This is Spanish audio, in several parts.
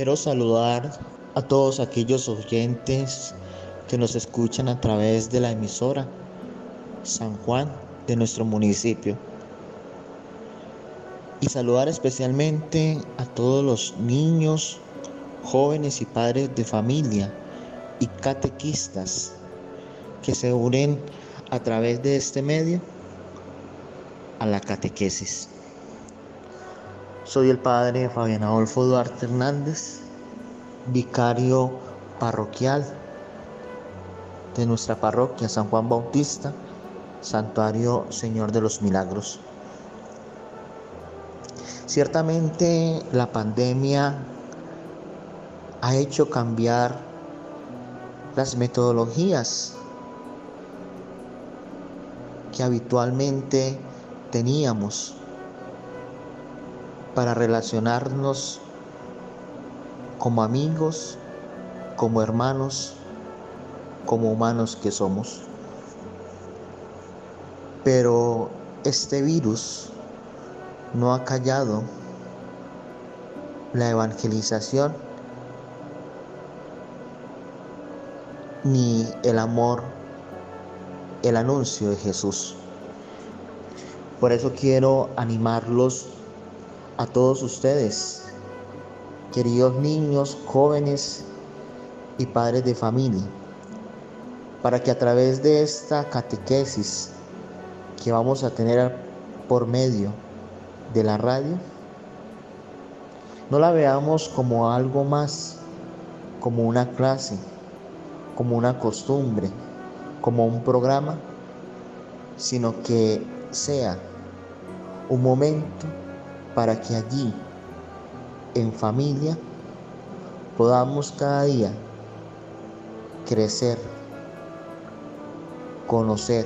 Quiero saludar a todos aquellos oyentes que nos escuchan a través de la emisora San Juan de nuestro municipio. Y saludar especialmente a todos los niños, jóvenes y padres de familia y catequistas que se unen a través de este medio a la catequesis. Soy el padre Fabián Adolfo Duarte Hernández, vicario parroquial de nuestra parroquia San Juan Bautista, Santuario Señor de los Milagros. Ciertamente la pandemia ha hecho cambiar las metodologías que habitualmente teníamos para relacionarnos como amigos, como hermanos, como humanos que somos. Pero este virus no ha callado la evangelización ni el amor, el anuncio de Jesús. Por eso quiero animarlos a todos ustedes, queridos niños, jóvenes y padres de familia, para que a través de esta catequesis que vamos a tener por medio de la radio, no la veamos como algo más, como una clase, como una costumbre, como un programa, sino que sea un momento para que allí, en familia, podamos cada día crecer, conocer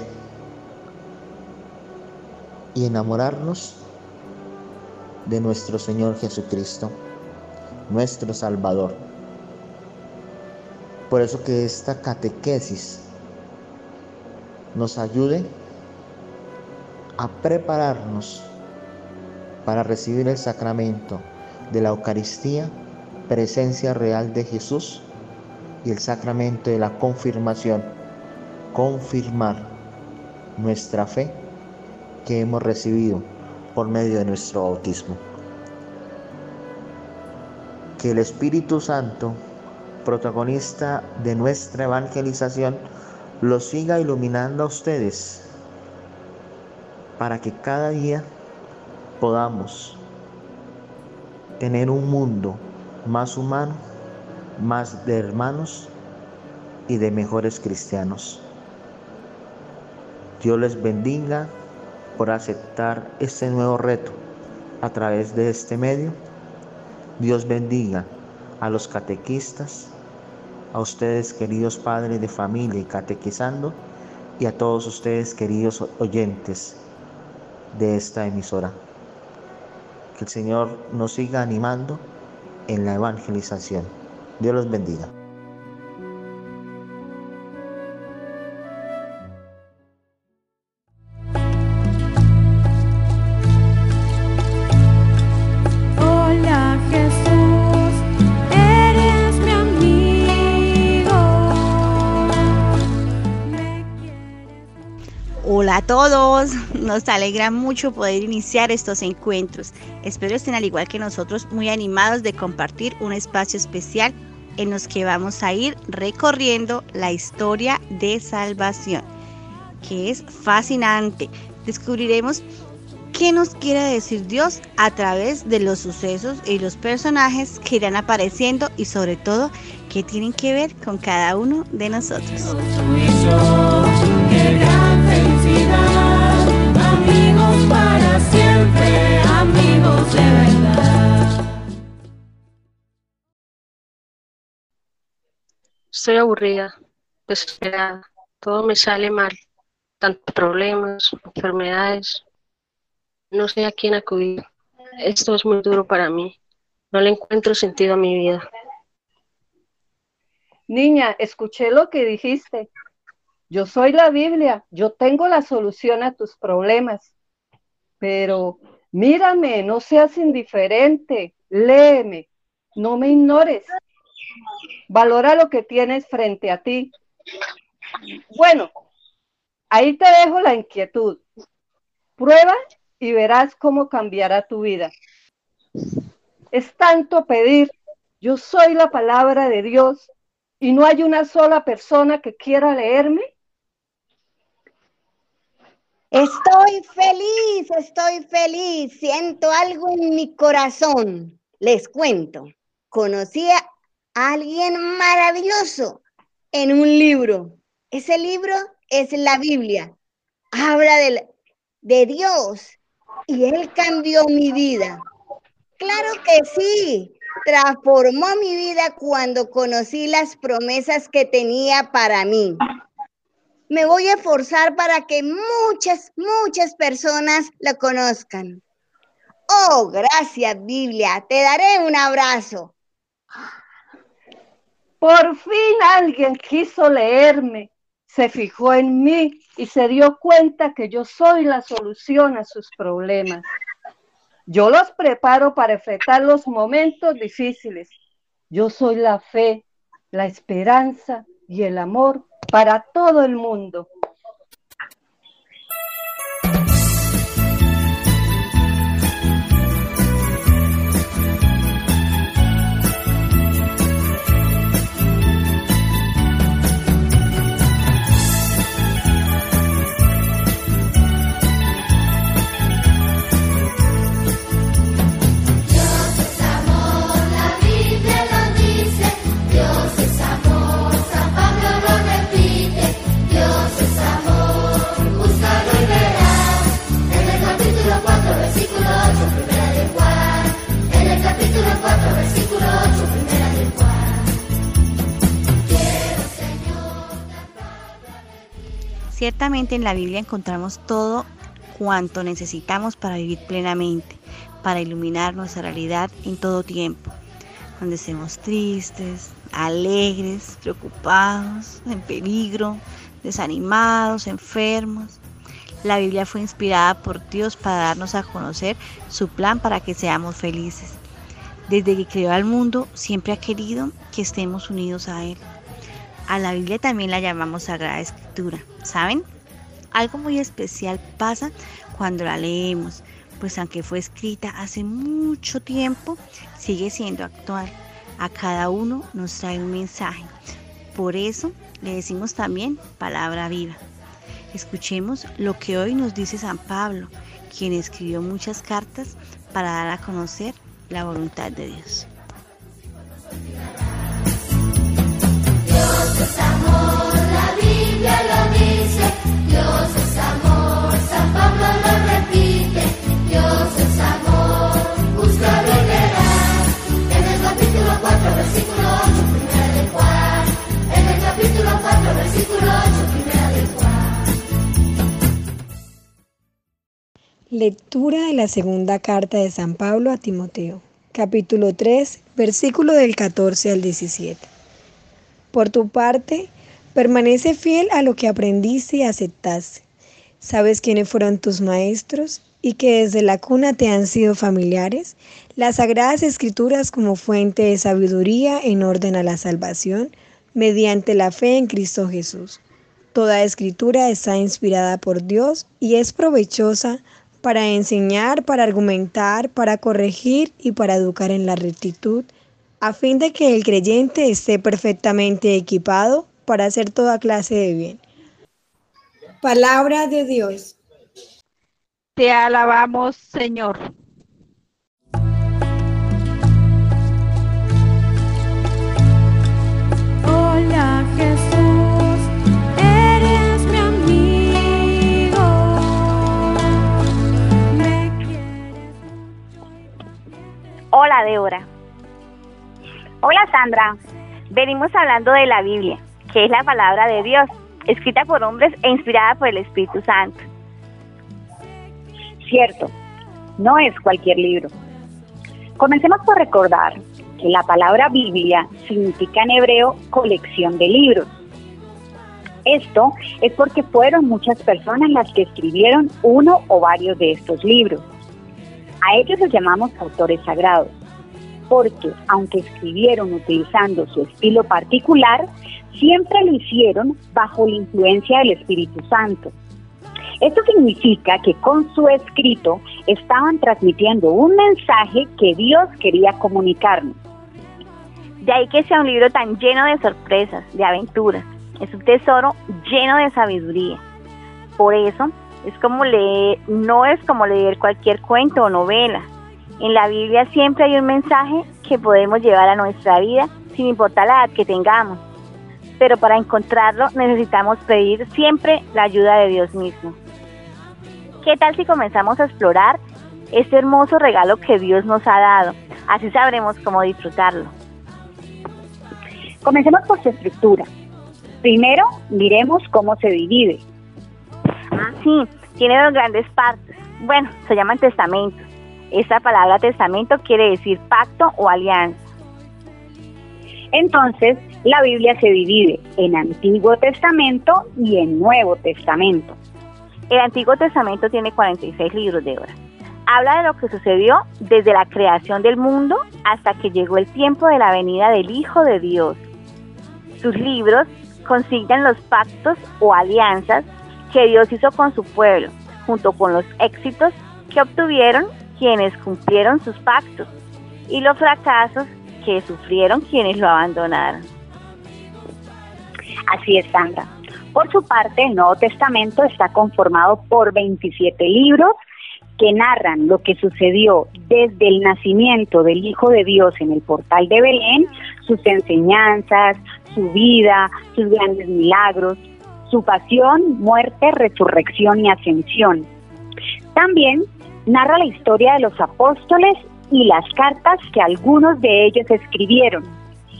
y enamorarnos de nuestro Señor Jesucristo, nuestro Salvador. Por eso que esta catequesis nos ayude a prepararnos para recibir el sacramento de la Eucaristía, presencia real de Jesús y el sacramento de la confirmación, confirmar nuestra fe que hemos recibido por medio de nuestro bautismo. Que el Espíritu Santo, protagonista de nuestra evangelización, los siga iluminando a ustedes para que cada día podamos tener un mundo más humano, más de hermanos y de mejores cristianos. Dios les bendiga por aceptar este nuevo reto a través de este medio. Dios bendiga a los catequistas, a ustedes queridos padres de familia y catequizando, y a todos ustedes queridos oyentes de esta emisora. Que el Señor nos siga animando en la evangelización. Dios los bendiga. Hola Jesús, eres mi amigo. Me quieres Hola Hola a todos, nos alegra mucho poder iniciar estos encuentros. Espero estén al igual que nosotros muy animados de compartir un espacio especial en los que vamos a ir recorriendo la historia de salvación, que es fascinante. Descubriremos qué nos quiere decir Dios a través de los sucesos y los personajes que irán apareciendo y sobre todo qué tienen que ver con cada uno de nosotros. Estoy aburrida, desesperada, todo me sale mal, tantos problemas, enfermedades, no sé a quién acudir. Esto es muy duro para mí, no le encuentro sentido a mi vida. Niña, escuché lo que dijiste. Yo soy la Biblia, yo tengo la solución a tus problemas. Pero mírame, no seas indiferente, léeme, no me ignores. Valora lo que tienes frente a ti. Bueno, ahí te dejo la inquietud. Prueba y verás cómo cambiará tu vida. Es tanto pedir. Yo soy la palabra de Dios y no hay una sola persona que quiera leerme. Estoy feliz, estoy feliz. Siento algo en mi corazón. Les cuento. Conocí alguien maravilloso en un libro. Ese libro es la Biblia. Habla de, de Dios y Él cambió mi vida. Claro que sí. Transformó mi vida cuando conocí las promesas que tenía para mí. Me voy a esforzar para que muchas, muchas personas lo conozcan. Oh, gracias Biblia. Te daré un abrazo. Por fin alguien quiso leerme, se fijó en mí y se dio cuenta que yo soy la solución a sus problemas. Yo los preparo para enfrentar los momentos difíciles. Yo soy la fe, la esperanza y el amor para todo el mundo. Ciertamente en la Biblia encontramos todo cuanto necesitamos para vivir plenamente, para iluminar nuestra realidad en todo tiempo, cuando estemos tristes, alegres, preocupados, en peligro, desanimados, enfermos. La Biblia fue inspirada por Dios para darnos a conocer su plan para que seamos felices. Desde que creó al mundo, siempre ha querido que estemos unidos a Él. A la Biblia también la llamamos Sagrada Escritura, ¿saben? Algo muy especial pasa cuando la leemos, pues aunque fue escrita hace mucho tiempo, sigue siendo actual. A cada uno nos trae un mensaje. Por eso le decimos también palabra viva. Escuchemos lo que hoy nos dice San Pablo, quien escribió muchas cartas para dar a conocer la voluntad de Dios. Lectura de la segunda carta de San Pablo a Timoteo, capítulo 3, versículo del 14 al 17. Por tu parte, permanece fiel a lo que aprendiste y aceptaste. Sabes quiénes fueron tus maestros y que desde la cuna te han sido familiares las sagradas escrituras como fuente de sabiduría en orden a la salvación mediante la fe en Cristo Jesús. Toda escritura está inspirada por Dios y es provechosa para enseñar, para argumentar, para corregir y para educar en la rectitud, a fin de que el creyente esté perfectamente equipado para hacer toda clase de bien. Palabra de Dios. Te alabamos, Señor. Hola Jesús, eres mi amigo. Me quieres Hola, Débora. Hola, Sandra. Venimos hablando de la Biblia, que es la palabra de Dios, escrita por hombres e inspirada por el Espíritu Santo. Cierto, no es cualquier libro. Comencemos por recordar que la palabra Biblia significa en hebreo colección de libros. Esto es porque fueron muchas personas las que escribieron uno o varios de estos libros. A ellos los llamamos autores sagrados, porque aunque escribieron utilizando su estilo particular, siempre lo hicieron bajo la influencia del Espíritu Santo. Esto significa que con su escrito estaban transmitiendo un mensaje que Dios quería comunicarnos. De ahí que sea un libro tan lleno de sorpresas, de aventuras. Es un tesoro lleno de sabiduría. Por eso, es como leer, no es como leer cualquier cuento o novela. En la Biblia siempre hay un mensaje que podemos llevar a nuestra vida sin importar la edad que tengamos. Pero para encontrarlo necesitamos pedir siempre la ayuda de Dios mismo. ¿Qué tal si comenzamos a explorar este hermoso regalo que Dios nos ha dado? Así sabremos cómo disfrutarlo. Comencemos por su estructura. Primero, miremos cómo se divide. Ah, sí, tiene dos grandes partes. Bueno, se llaman testamentos. Esta palabra testamento quiere decir pacto o alianza. Entonces, la Biblia se divide en Antiguo Testamento y en Nuevo Testamento. El Antiguo Testamento tiene 46 libros de obra. Habla de lo que sucedió desde la creación del mundo hasta que llegó el tiempo de la venida del Hijo de Dios. Sus libros consignan los pactos o alianzas que Dios hizo con su pueblo, junto con los éxitos que obtuvieron quienes cumplieron sus pactos y los fracasos que sufrieron quienes lo abandonaron. Así es, Sandra. Por su parte, el Nuevo Testamento está conformado por 27 libros que narran lo que sucedió desde el nacimiento del Hijo de Dios en el portal de Belén, sus enseñanzas, su vida, sus grandes milagros, su pasión, muerte, resurrección y ascensión. También narra la historia de los apóstoles y las cartas que algunos de ellos escribieron.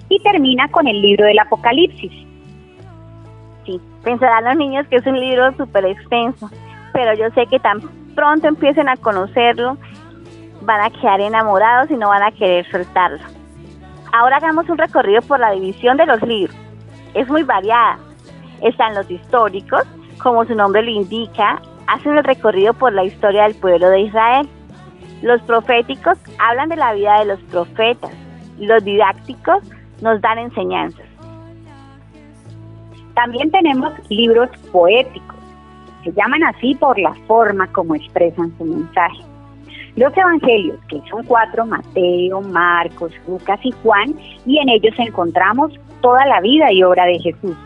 Y termina con el libro del Apocalipsis. Sí, pensarán los niños que es un libro súper extenso, pero yo sé que tan pronto empiecen a conocerlo, van a quedar enamorados y no van a querer soltarlo. Ahora hagamos un recorrido por la división de los libros. Es muy variada. Están los históricos, como su nombre lo indica, hacen el recorrido por la historia del pueblo de Israel. Los proféticos hablan de la vida de los profetas. Los didácticos nos dan enseñanzas. También tenemos libros poéticos. Se llaman así por la forma como expresan su mensaje. Los evangelios, que son cuatro, Mateo, Marcos, Lucas y Juan, y en ellos encontramos toda la vida y obra de Jesús.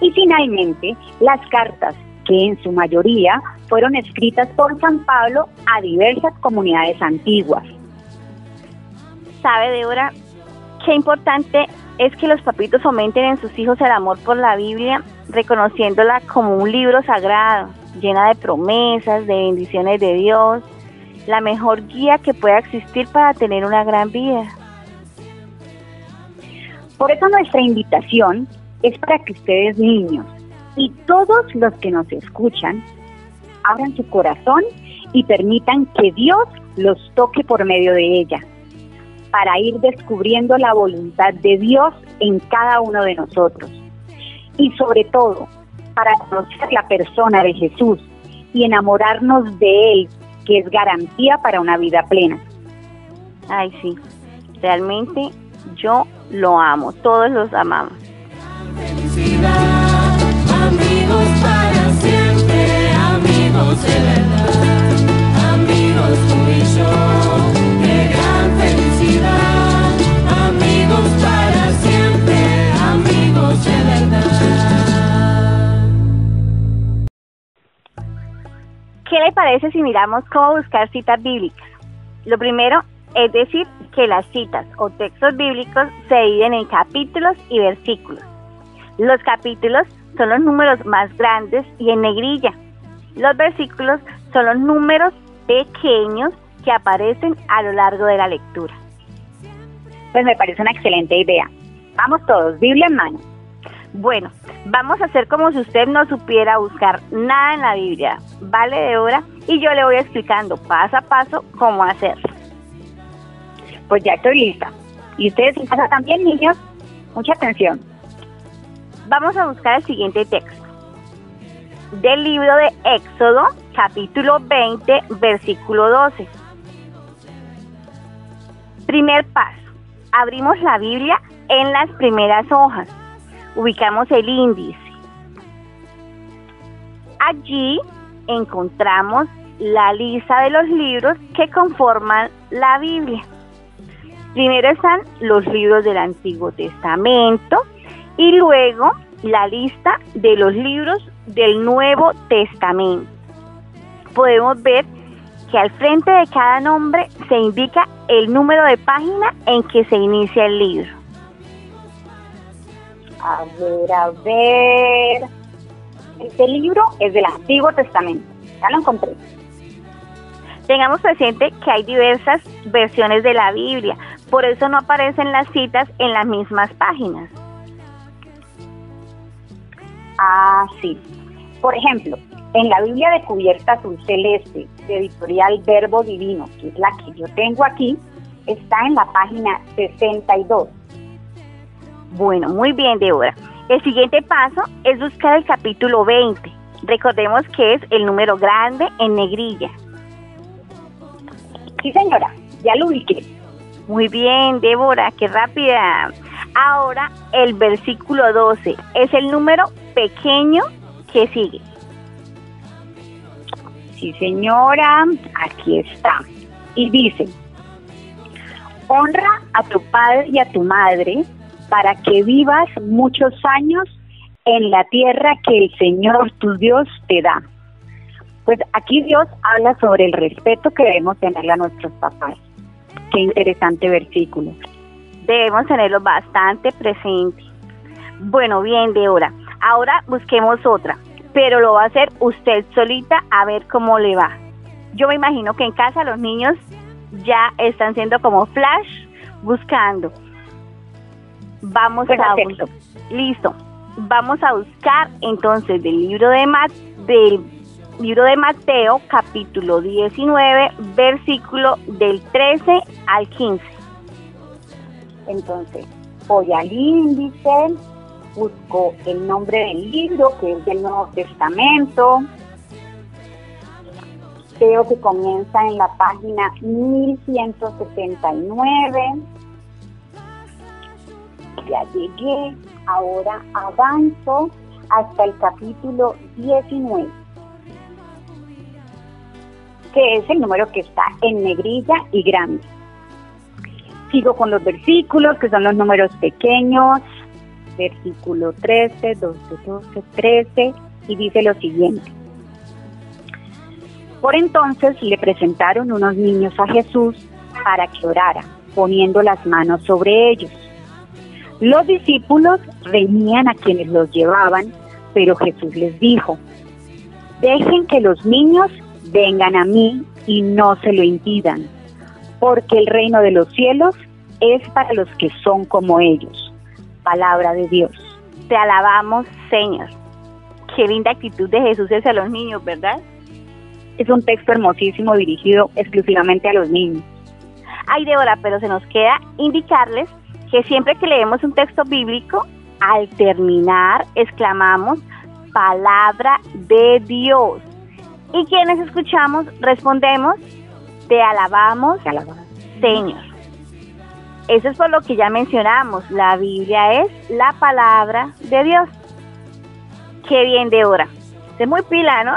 Y finalmente, las cartas, en su mayoría fueron escritas por San Pablo a diversas comunidades antiguas. ¿Sabe, Débora, qué importante es que los papitos fomenten en sus hijos el amor por la Biblia, reconociéndola como un libro sagrado, llena de promesas, de bendiciones de Dios, la mejor guía que pueda existir para tener una gran vida. Por eso nuestra invitación es para que ustedes niños y todos los que nos escuchan abran su corazón y permitan que Dios los toque por medio de ella, para ir descubriendo la voluntad de Dios en cada uno de nosotros. Y sobre todo, para conocer la persona de Jesús y enamorarnos de Él, que es garantía para una vida plena. Ay, sí, realmente yo lo amo, todos los amamos. felicidad, ¿Qué le parece si miramos cómo buscar citas bíblicas? Lo primero es decir que las citas o textos bíblicos se dividen en capítulos y versículos. Los capítulos son los números más grandes y en negrilla. Los versículos son los números pequeños que aparecen a lo largo de la lectura. Pues me parece una excelente idea. Vamos todos, Biblia en mano. Bueno, vamos a hacer como si usted no supiera buscar nada en la Biblia, vale de hora, y yo le voy explicando paso a paso cómo hacerlo. Pues ya estoy lista. ¿Y ustedes en casa también, niños? Mucha atención. Vamos a buscar el siguiente texto. Del libro de Éxodo, capítulo 20, versículo 12. Primer paso. Abrimos la Biblia en las primeras hojas. Ubicamos el índice. Allí encontramos la lista de los libros que conforman la Biblia. Primero están los libros del Antiguo Testamento y luego la lista de los libros del Nuevo Testamento. Podemos ver que al frente de cada nombre se indica el número de página en que se inicia el libro. A ver, a ver. Este libro es del Antiguo Testamento. Ya lo encontré. Tengamos presente que hay diversas versiones de la Biblia, por eso no aparecen las citas en las mismas páginas. Ah, sí. Por ejemplo, en la Biblia de cubierta azul celeste, de editorial Verbo Divino, que es la que yo tengo aquí, está en la página 62. Bueno, muy bien, Débora. El siguiente paso es buscar el capítulo 20. Recordemos que es el número grande en negrilla. Sí, señora, ya lo ubiqué. Muy bien, Débora, qué rápida. Ahora el versículo 12 es el número pequeño que sigue. Sí, señora, aquí está. Y dice, honra a tu padre y a tu madre para que vivas muchos años en la tierra que el Señor tu Dios te da. Pues aquí Dios habla sobre el respeto que debemos tenerle a nuestros papás. Qué interesante versículo. Debemos tenerlo bastante presente. Bueno, bien, Débora. Ahora busquemos otra, pero lo va a hacer usted solita a ver cómo le va. Yo me imagino que en casa los niños ya están siendo como flash buscando. Vamos a acepto. listo. Vamos a buscar entonces del libro de Mat del libro de Mateo, capítulo 19, versículo del 13 al 15. Entonces, voy al índice, busco el nombre del libro, que es del Nuevo Testamento. Veo que comienza en la página 1179. Ya llegué, ahora avanzo hasta el capítulo 19, que es el número que está en negrilla y grande. Sigo con los versículos, que son los números pequeños, versículo 13, 12, 12, 13, y dice lo siguiente. Por entonces le presentaron unos niños a Jesús para que orara, poniendo las manos sobre ellos. Los discípulos reñían a quienes los llevaban, pero Jesús les dijo, dejen que los niños vengan a mí y no se lo impidan, porque el reino de los cielos es para los que son como ellos. Palabra de Dios. Te alabamos, Señor. Qué linda actitud de Jesús hacia los niños, ¿verdad? Es un texto hermosísimo dirigido exclusivamente a los niños. Ay, Débora, pero se nos queda indicarles que siempre que leemos un texto bíblico, al terminar exclamamos palabra de Dios. Y quienes escuchamos respondemos, te alabamos, Te alabamos. Señor. Eso es por lo que ya mencionamos, la Biblia es la palabra de Dios. Qué bien, Débora. Es muy pila, ¿no?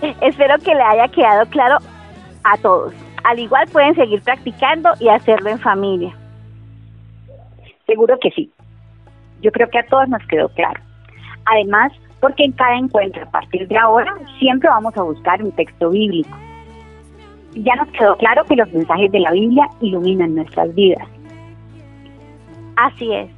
Espero que le haya quedado claro a todos. Al igual pueden seguir practicando y hacerlo en familia. Seguro que sí. Yo creo que a todos nos quedó claro. Además, porque en cada encuentro a partir de ahora siempre vamos a buscar un texto bíblico. Ya nos quedó claro que los mensajes de la Biblia iluminan nuestras vidas. Así es.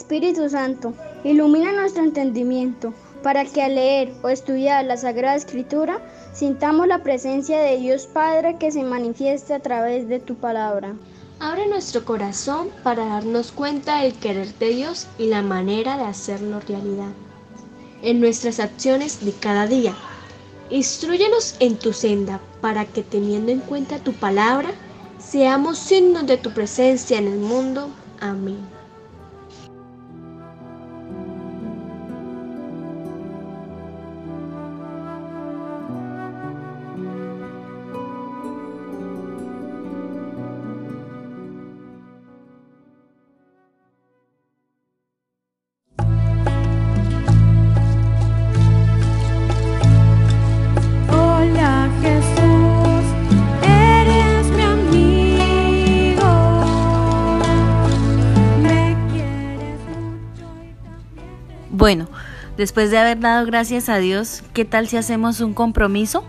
Espíritu Santo, ilumina nuestro entendimiento para que al leer o estudiar la Sagrada Escritura sintamos la presencia de Dios Padre que se manifiesta a través de tu palabra. Abre nuestro corazón para darnos cuenta del querer de Dios y la manera de hacerlo realidad en nuestras acciones de cada día. Instruyenos en tu senda para que teniendo en cuenta tu palabra, seamos signos de tu presencia en el mundo. Amén. Bueno, después de haber dado gracias a Dios, ¿qué tal si hacemos un compromiso?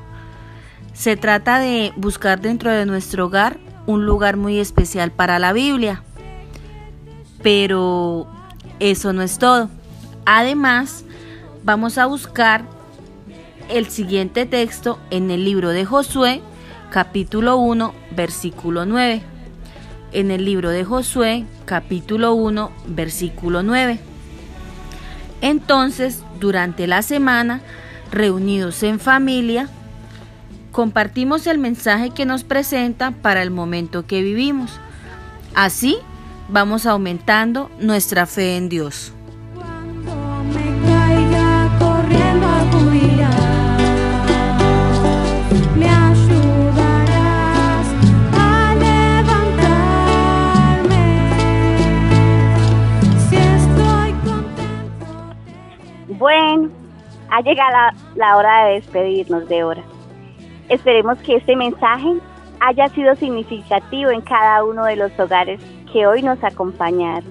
Se trata de buscar dentro de nuestro hogar un lugar muy especial para la Biblia. Pero eso no es todo. Además, vamos a buscar el siguiente texto en el libro de Josué, capítulo 1, versículo 9. En el libro de Josué, capítulo 1, versículo 9. Entonces durante la semana, reunidos en familia, compartimos el mensaje que nos presenta para el momento que vivimos. Así vamos aumentando nuestra fe en Dios. Ha llegado la, la hora de despedirnos de hora. Esperemos que este mensaje haya sido significativo en cada uno de los hogares que hoy nos acompañaron.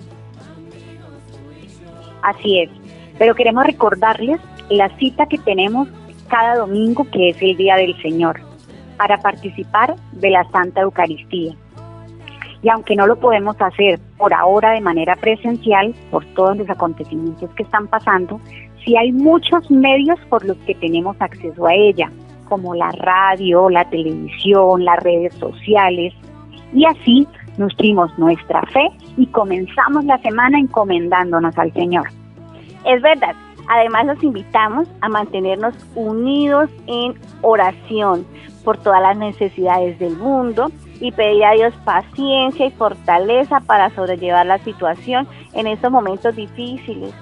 Así es, pero queremos recordarles la cita que tenemos cada domingo, que es el Día del Señor, para participar de la Santa Eucaristía. Y aunque no lo podemos hacer por ahora de manera presencial, por todos los acontecimientos que están pasando, sí hay muchos medios por los que tenemos acceso a ella, como la radio, la televisión, las redes sociales, y así nutrimos nuestra fe y comenzamos la semana encomendándonos al Señor. Es verdad. Además los invitamos a mantenernos unidos en oración por todas las necesidades del mundo y pedir a Dios paciencia y fortaleza para sobrellevar la situación en estos momentos difíciles.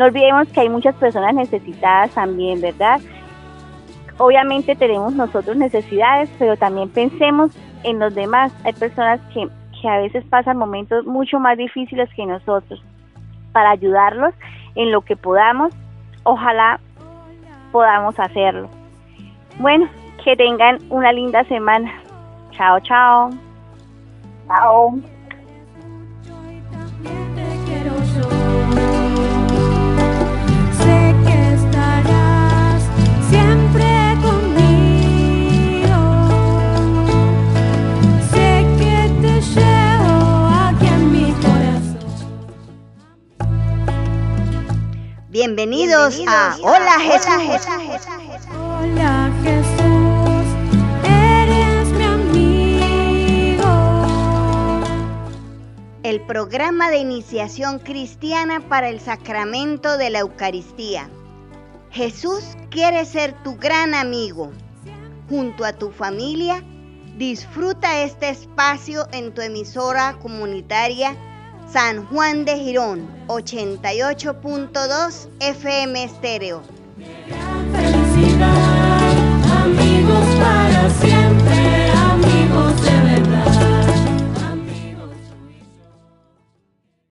No olvidemos que hay muchas personas necesitadas también, ¿verdad? Obviamente tenemos nosotros necesidades, pero también pensemos en los demás. Hay personas que, que a veces pasan momentos mucho más difíciles que nosotros. Para ayudarlos en lo que podamos, ojalá podamos hacerlo. Bueno, que tengan una linda semana. Chao, chao. Chao. Bienvenidos, a Hola Jesús. Hola Jesús, eres mi amigo. El programa de iniciación cristiana para el sacramento de la Eucaristía. Jesús quiere ser tu gran amigo. Junto a tu familia, disfruta este espacio en tu emisora comunitaria San Juan de Girón 88.2 FM Estéreo.